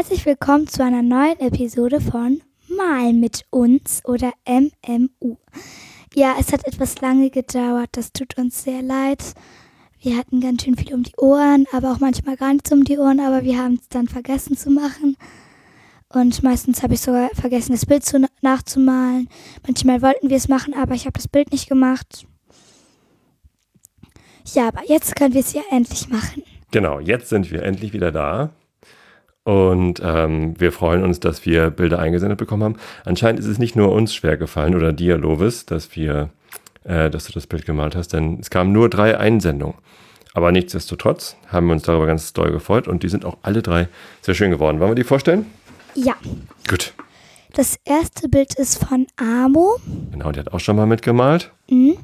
Herzlich willkommen zu einer neuen Episode von Mal mit uns oder MMU. Ja, es hat etwas lange gedauert, das tut uns sehr leid. Wir hatten ganz schön viel um die Ohren, aber auch manchmal gar nichts um die Ohren, aber wir haben es dann vergessen zu machen. Und meistens habe ich sogar vergessen, das Bild zu, nachzumalen. Manchmal wollten wir es machen, aber ich habe das Bild nicht gemacht. Ja, aber jetzt können wir es ja endlich machen. Genau, jetzt sind wir endlich wieder da. Und ähm, wir freuen uns, dass wir Bilder eingesendet bekommen haben. Anscheinend ist es nicht nur uns schwer gefallen oder dir, Lovis, dass wir, äh, dass du das Bild gemalt hast, denn es kamen nur drei Einsendungen. Aber nichtsdestotrotz haben wir uns darüber ganz doll gefreut und die sind auch alle drei sehr schön geworden. Wollen wir die vorstellen? Ja. Gut. Das erste Bild ist von Amo. Genau, die hat auch schon mal mitgemalt. Mhm.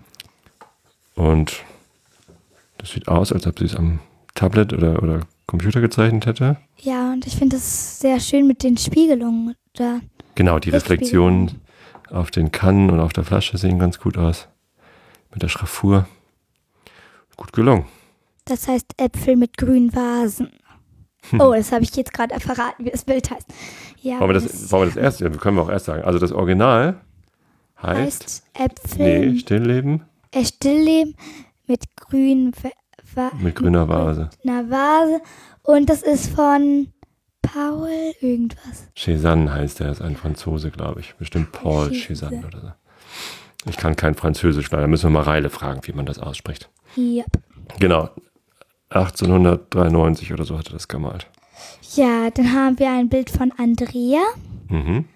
Und das sieht aus, als ob sie es am Tablet oder, oder Computer gezeichnet hätte. Ja, und ich finde es sehr schön mit den Spiegelungen da. Genau, die Reflexionen auf den Kannen und auf der Flasche sehen ganz gut aus. Mit der Schraffur. Gut gelungen. Das heißt Äpfel mit grünen Vasen. Oh, das habe ich jetzt gerade verraten, wie das Bild heißt. Ja, wollen, wir das, wollen wir das erst, können wir auch erst sagen. Also das Original heißt, heißt Äpfel. Nee, Stillleben. Äh, Stillleben mit grünen Va mit grüner Vase. Mit einer Vase. Und das ist von Paul irgendwas. Cézanne heißt er, ist ein Franzose, glaube ich. Bestimmt Paul Cézanne oder so. Ich kann kein Französisch, leider müssen wir mal Reile fragen, wie man das ausspricht. Yep. Genau. 1893 oder so hat er das gemalt. Ja, dann haben wir ein Bild von Andrea. Mhm.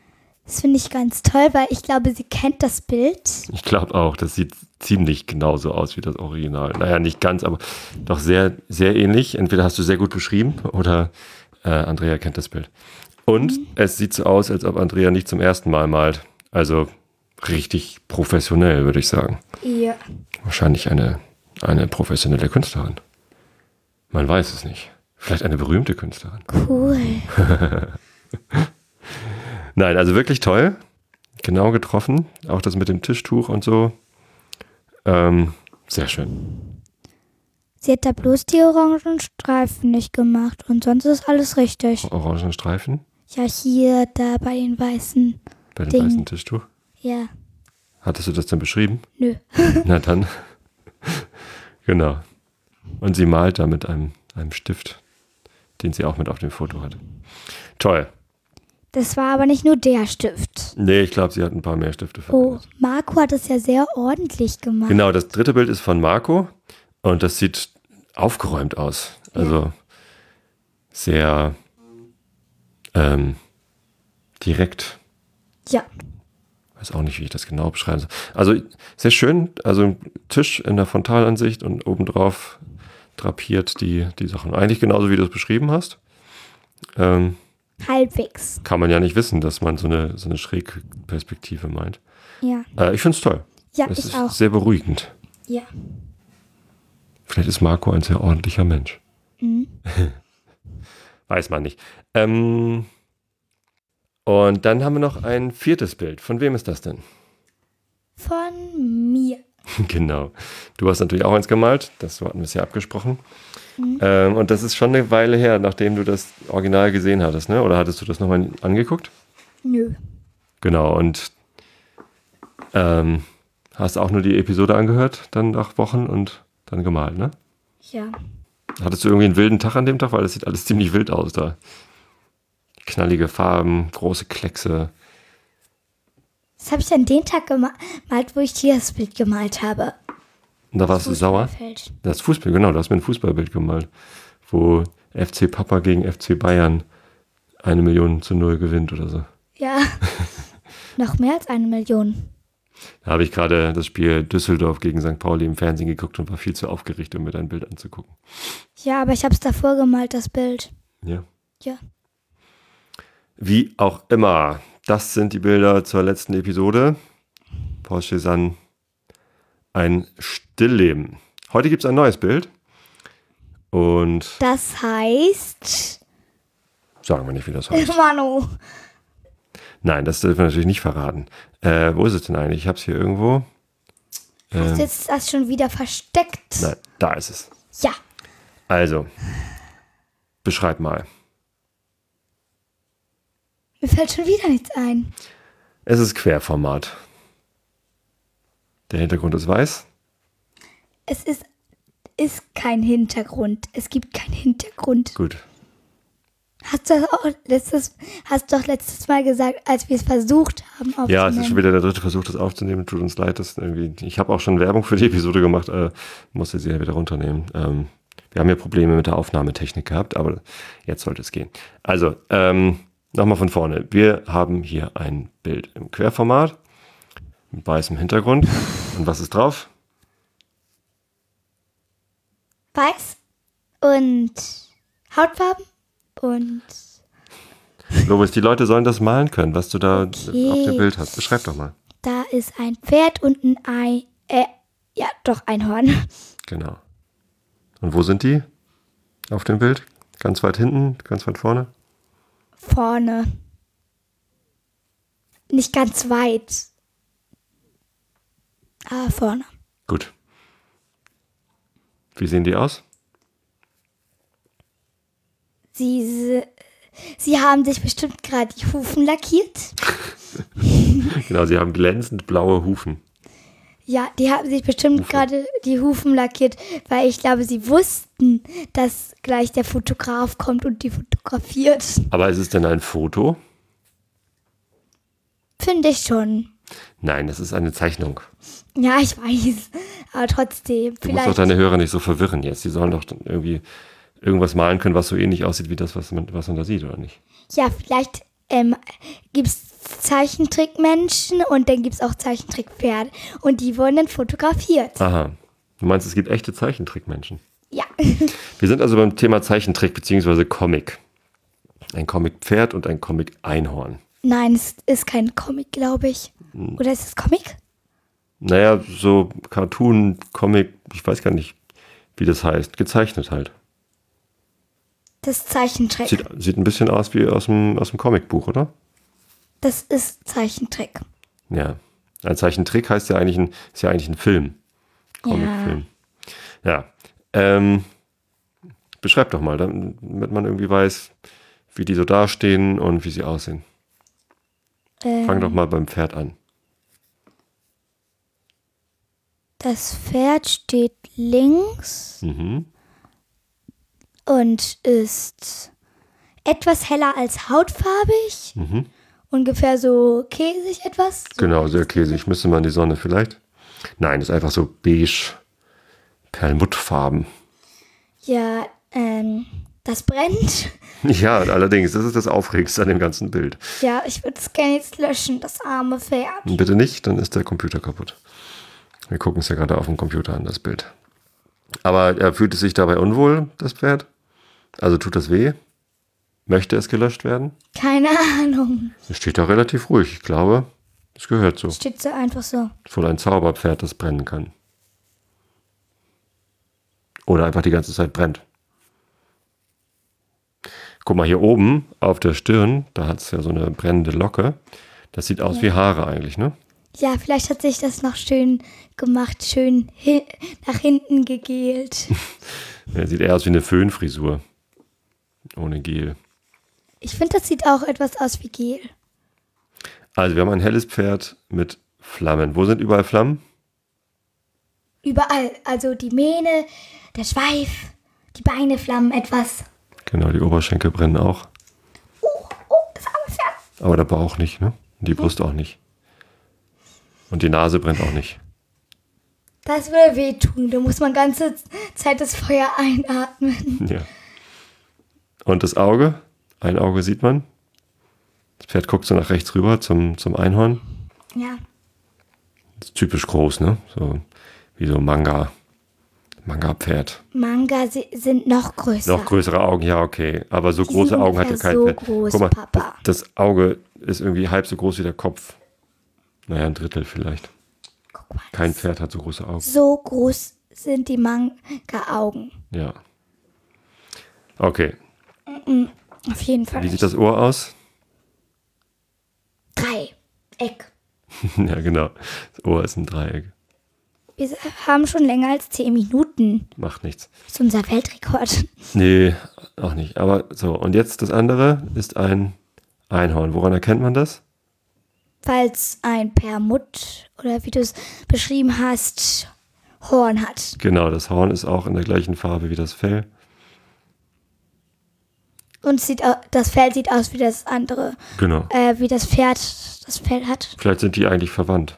Das finde ich ganz toll, weil ich glaube, sie kennt das Bild. Ich glaube auch, das sieht ziemlich genauso aus wie das Original. Naja, nicht ganz, aber doch sehr, sehr ähnlich. Entweder hast du sehr gut beschrieben oder äh, Andrea kennt das Bild. Und mhm. es sieht so aus, als ob Andrea nicht zum ersten Mal malt. Also richtig professionell, würde ich sagen. Ja. Wahrscheinlich eine, eine professionelle Künstlerin. Man weiß es nicht. Vielleicht eine berühmte Künstlerin. Cool. Nein, also wirklich toll. Genau getroffen. Auch das mit dem Tischtuch und so. Ähm, sehr schön. Sie hat da bloß die orangen Streifen nicht gemacht und sonst ist alles richtig. Orangen Streifen? Ja, hier, da bei den weißen. Bei dem weißen Tischtuch? Ja. Hattest du das denn beschrieben? Nö. Na dann. genau. Und sie malt da mit einem, einem Stift, den sie auch mit auf dem Foto hat. Toll. Das war aber nicht nur der Stift. Nee, ich glaube, sie hat ein paar mehr Stifte Oh, Marco hat es ja sehr ordentlich gemacht. Genau, das dritte Bild ist von Marco und das sieht aufgeräumt aus. Also ja. sehr ähm, direkt. Ja. Weiß auch nicht, wie ich das genau beschreiben soll. Also sehr schön, also ein Tisch in der Frontalansicht und obendrauf drapiert die, die Sachen. Eigentlich genauso, wie du es beschrieben hast. Ähm, Halbwegs. Kann man ja nicht wissen, dass man so eine, so eine Schrägperspektive meint. Ja. Äh, ich finde es toll. Ja, es ich ist auch. sehr beruhigend. Ja. Vielleicht ist Marco ein sehr ordentlicher Mensch. Mhm. Weiß man nicht. Ähm, und dann haben wir noch ein viertes Bild. Von wem ist das denn? Von mir. genau. Du hast natürlich auch eins gemalt. Das hatten wir es ja abgesprochen. Mhm. Ähm, und das ist schon eine Weile her, nachdem du das Original gesehen hattest, ne? Oder hattest du das nochmal angeguckt? Nö. Genau, und ähm, hast auch nur die Episode angehört, dann nach Wochen und dann gemalt, ne? Ja. Hattest du irgendwie einen wilden Tag an dem Tag? Weil das sieht alles ziemlich wild aus da. Knallige Farben, große Kleckse. Das habe ich an den Tag gemalt, wo ich dir das Bild gemalt habe. Und da warst du sauer? Das Fußball, genau, du hast mir ein Fußballbild gemalt, wo FC Papa gegen FC Bayern eine Million zu null gewinnt oder so. Ja, noch mehr als eine Million. Da habe ich gerade das Spiel Düsseldorf gegen St. Pauli im Fernsehen geguckt und war viel zu aufgeregt, um mir dein Bild anzugucken. Ja, aber ich habe es davor gemalt, das Bild. Ja. Ja. Wie auch immer, das sind die Bilder zur letzten Episode. Paul Cézanne, ein Stillleben. Heute gibt es ein neues Bild. Und. Das heißt. Sagen wir nicht, wie das heißt. Manu. Nein, das dürfen wir natürlich nicht verraten. Äh, wo ist es denn eigentlich? Ich habe es hier irgendwo. Hast du jetzt das schon wieder versteckt? Nein, da ist es. Ja. Also, beschreib mal. Mir fällt schon wieder nichts ein. Es ist Querformat. Der Hintergrund ist weiß. Es ist, ist kein Hintergrund. Es gibt keinen Hintergrund. Gut. Hast du das auch letztes, hast doch letztes Mal gesagt, als wir es versucht haben aufzunehmen. Ja, es ist schon wieder der dritte Versuch, das aufzunehmen. Tut uns leid, dass irgendwie. Ich habe auch schon Werbung für die Episode gemacht, äh, musste sie ja wieder runternehmen. Ähm, wir haben ja Probleme mit der Aufnahmetechnik gehabt, aber jetzt sollte es gehen. Also, ähm, nochmal von vorne. Wir haben hier ein Bild im Querformat mit weißem Hintergrund. Und was ist drauf? Weiß und Hautfarben und Lovis, die Leute sollen das malen können, was du da Okay. auf dem Bild hast. Beschreib doch mal. da ist ein Pferd und ein Ei. Äh, ja, doch, ein Horn. Genau. Und wo sind die? Auf dem Bild? Ganz weit hinten, ganz weit vorne? Vorne. Nicht ganz weit. Ah, vorne. Gut. Wie sehen die aus? Sie, sie haben sich bestimmt gerade die Hufen lackiert. Genau, sie haben glänzend blaue Hufen. Ja, die haben sich bestimmt gerade die Hufen lackiert, weil ich glaube, sie wussten, dass gleich der Fotograf kommt und die fotografiert. Aber ist es denn ein Foto? Finde ich schon. Nein, das ist eine Zeichnung. Ja, ich weiß. Aber trotzdem, Du musst doch deine Hörer nicht so verwirren jetzt. Die sollen doch irgendwie irgendwas malen können, was so ähnlich aussieht wie das, was man, was man da sieht, oder nicht? Ja, vielleicht ähm, gibt es Zeichentrickmenschen und dann gibt es auch Zeichentrickpferde. Und die wurden dann fotografiert. Aha. Du meinst, es gibt echte Zeichentrickmenschen? Ja. Wir sind also beim Thema Zeichentrick bzw. Comic. Ein Comic-Pferd und ein Comic-Einhorn. Nein, es ist kein Comic, glaube ich. Hm. Oder ist es Comic? Naja, so Cartoon, Comic, ich weiß gar nicht, wie das heißt. Gezeichnet halt. Das Zeichentrick. Sieht, sieht ein bisschen aus wie aus dem, aus dem Comicbuch, oder? Das ist Zeichentrick. Ja. Ein Zeichentrick heißt ja eigentlich ein, ist ja eigentlich ein Film. Comicfilm. Ja. Ähm, beschreib doch mal, damit man irgendwie weiß, wie die so dastehen und wie sie aussehen. Ähm, Fang doch mal beim Pferd an. Das Pferd steht links Mhm. und ist etwas heller als hautfarbig. Mhm. Ungefähr so käsig etwas. Genau, sehr käsig. Müsste man die Sonne vielleicht? Nein, ist einfach so beige, perlmuttfarben. Ja, ähm, das brennt. Ja, allerdings, das ist das Aufregendste an dem ganzen Bild. Ja, ich würde es gerne jetzt löschen, das arme Pferd. Bitte nicht, dann ist der Computer kaputt. Wir gucken es ja gerade auf dem Computer an, das Bild. Aber er fühlt es sich dabei unwohl, das Pferd? Also tut das weh? Möchte es gelöscht werden? Keine Ahnung. Es steht da relativ ruhig. Ich glaube, es gehört so. Steht so einfach so. Ist wohl ein Zauberpferd, das brennen kann. Oder einfach die ganze Zeit brennt. Guck mal, hier oben auf der Stirn, da hat es ja so eine brennende Locke. Das sieht aus wie Haare eigentlich, ne? Ja, vielleicht hat sich das noch schön gemacht, schön hi nach hinten gegelt. Er sieht eher aus wie eine Föhnfrisur. Ohne Gel. Ich finde, das sieht auch etwas aus wie Gel. Also, wir haben ein helles Pferd mit Flammen. Wo sind überall Flammen? Überall. Also die Mähne, der Schweif, die Beine flammen etwas. Genau, die Oberschenkel brennen auch. Oh, oh, das arme Pferd. Aber der Bauch nicht, ne? Und die Brust auch nicht. Und die Nase brennt auch nicht. Das würde wehtun. Da muss man ganze Zeit das Feuer einatmen. Ja. Und das Auge? Ein Auge sieht man. Das Pferd guckt so nach rechts rüber zum, zum Einhorn. Ja. Typisch groß, ne? So wie so Manga. Manga-Pferd. Manga si- sind noch größer. Noch größere Augen, ja, okay. Aber so Die große Augen hat ja kein so Pferd. groß, Guck mal, Papa. Das, das Auge ist irgendwie halb so groß wie der Kopf. Naja, ein Drittel vielleicht. Guck mal. Kein Pferd hat so große Augen. So groß sind die Manga-Augen. Ja. Okay. Auf jeden Fall. Wie sieht das Ohr aus? Drei. Eck. ja, genau. Das Ohr ist ein Dreieck. Wir haben schon länger als zehn Minuten Minuten. Macht nichts. Das ist unser Weltrekord. Nee, auch nicht. Aber so, und jetzt das andere ist ein Einhorn. Woran erkennt man das? Es ein Permut oder wie du es beschrieben hast, Horn hat. Genau, das Horn ist auch in der gleichen Farbe wie das Fell. Und sieht, das Fell sieht aus wie das andere, Genau. äh, wie das Pferd das Fell hat. Vielleicht sind die eigentlich verwandt.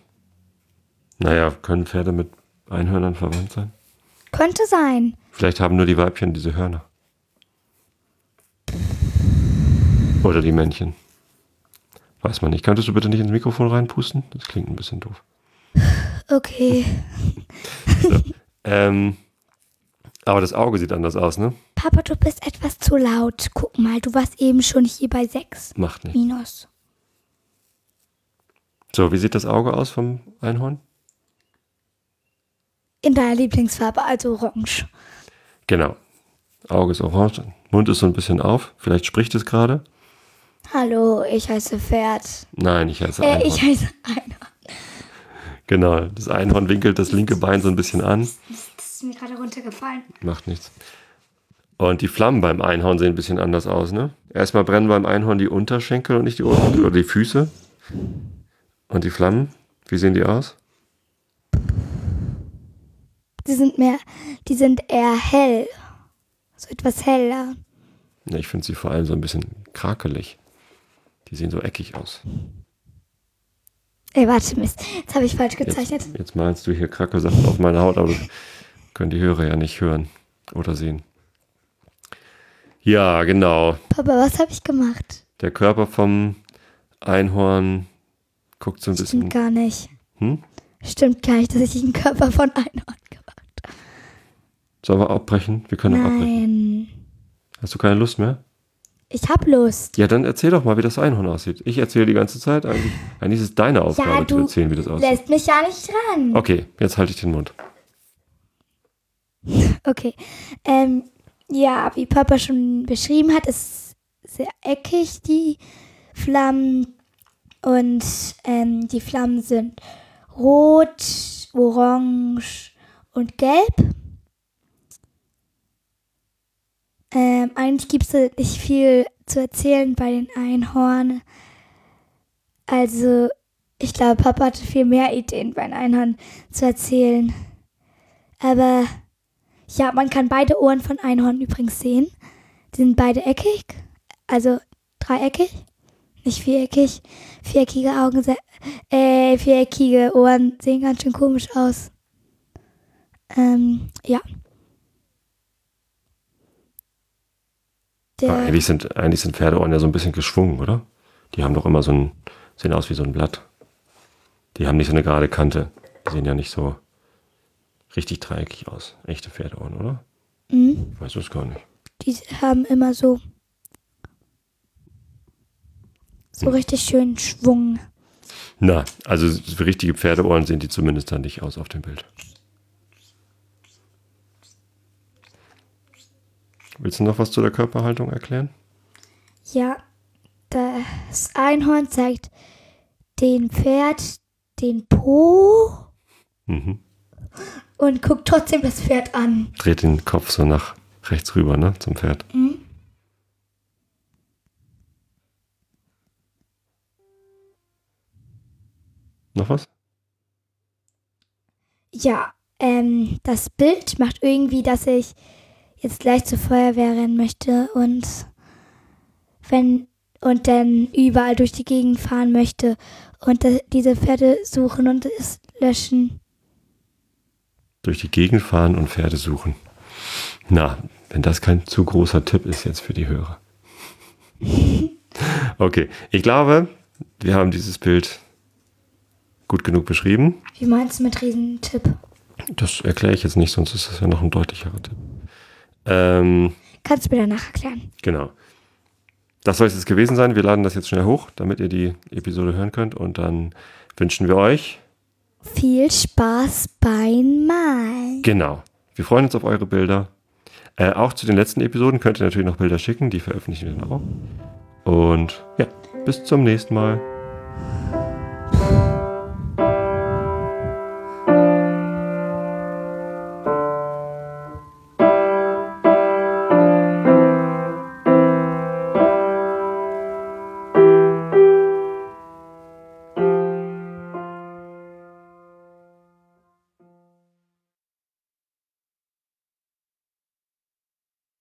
Naja, können Pferde mit Einhörnern verwandt sein? Könnte sein. Vielleicht haben nur die Weibchen diese Hörner. Oder die Männchen. Weiß man nicht. Könntest du bitte nicht ins Mikrofon reinpusten? Das klingt ein bisschen doof. Okay. Ähm, aber das Auge sieht anders aus, ne? Papa, du bist etwas zu laut. Guck mal, du warst eben schon hier bei 6 Macht nicht. minus. So, wie sieht das Auge aus vom Einhorn? In deiner Lieblingsfarbe, also orange. Genau. Auge ist orange, Mund ist so ein bisschen auf. Vielleicht spricht es gerade. Hallo, ich heiße Pferd. Nein, ich heiße Äh, Einhorn. ich heiße Einhorn. Genau, das Einhorn winkelt das linke Bein so ein bisschen an. Das ist mir gerade runtergefallen. Macht nichts. Und die Flammen beim Einhorn sehen ein bisschen anders aus, ne? Erstmal brennen beim Einhorn die Unterschenkel und nicht die Ohren oder die Füße. Und die Flammen, wie sehen die aus? Die sind mehr, die sind eher hell. So etwas heller. Ne, ich finde sie vor allem so ein bisschen krakelig. Die sehen so eckig aus. Ey, warte, Mist. Jetzt habe ich falsch gezeichnet. Jetzt, jetzt malst du hier Krackelsachen auf meine Haut, aber das können die Hörer ja nicht hören oder sehen. Ja, genau. Papa, was habe ich gemacht? Der Körper vom Einhorn guckt so ein bisschen. Stimmt gar nicht. Hm? Stimmt gar nicht, dass ich den Körper von Einhorn gemacht habe. Sollen wir abbrechen? Wir können auch abbrechen. Nein. Hast du keine Lust mehr? Ich hab Lust. Ja, dann erzähl doch mal, wie das Einhorn aussieht. Ich erzähle die ganze Zeit. Eigentlich, eigentlich ist es deine Aufgabe Ja, zu erzählen, wie das aussieht. Lässt mich ja nicht dran. Okay, jetzt halte ich den Mund. Okay. Ähm, ja, wie Papa schon beschrieben hat, ist sehr eckig, die Flammen. Und ähm, die Flammen sind rot, orange und gelb. Ähm, eigentlich gibt es nicht viel zu erzählen bei den Einhorn. Also, ich glaube, Papa hatte viel mehr Ideen bei den Einhorn zu erzählen. Aber ja, man kann beide Ohren von Einhorn übrigens sehen. Die sind beide eckig, also dreieckig, nicht viereckig. Viereckige Augen, äh, viereckige Ohren sehen ganz schön komisch aus. Ähm, ja. Aber Der, eigentlich, sind, eigentlich sind Pferdeohren ja so ein bisschen geschwungen, oder? Die haben doch immer so ein, sehen aus wie so ein Blatt. Die haben nicht so eine gerade Kante. Die sehen ja nicht so richtig dreieckig aus. Echte Pferdeohren, oder? mh, Ich weiß das gar nicht. die haben immer so so richtig schön Schwung. Na, also für richtige Pferdeohren sehen die zumindest dann nicht aus auf dem Bild. Willst du noch was zu der Körperhaltung erklären? Ja, das Einhorn zeigt den Pferd den Po Mhm. Und guckt trotzdem das Pferd an. Dreht den Kopf so nach rechts rüber, ne, zum Pferd. Noch was? Ja, ähm, das Bild macht irgendwie, dass ich jetzt gleich zur Feuerwehr rennen möchte und wenn und dann überall durch die Gegend fahren möchte und diese Pferde suchen und es löschen. Durch die Gegend fahren und Pferde suchen. Na, wenn das kein zu großer Tipp ist jetzt für die Hörer. Okay, ich glaube, wir haben dieses Bild gut genug beschrieben. Wie meinst du mit Riesentipp? Das erkläre ich jetzt nicht, sonst ist das ja noch ein deutlicherer Tipp. Ähm, Kannst du mir danach erklären. genau. Das soll es jetzt gewesen sein. Wir laden das jetzt schnell hoch, damit ihr die Episode hören könnt. Und dann wünschen wir euch, Viel Spaß beim Malen. genau, wir freuen uns auf eure Bilder. Äh, auch zu den letzten Episoden könnt ihr natürlich noch Bilder schicken, die veröffentlichen wir dann auch. Und ja, bis zum nächsten Mal.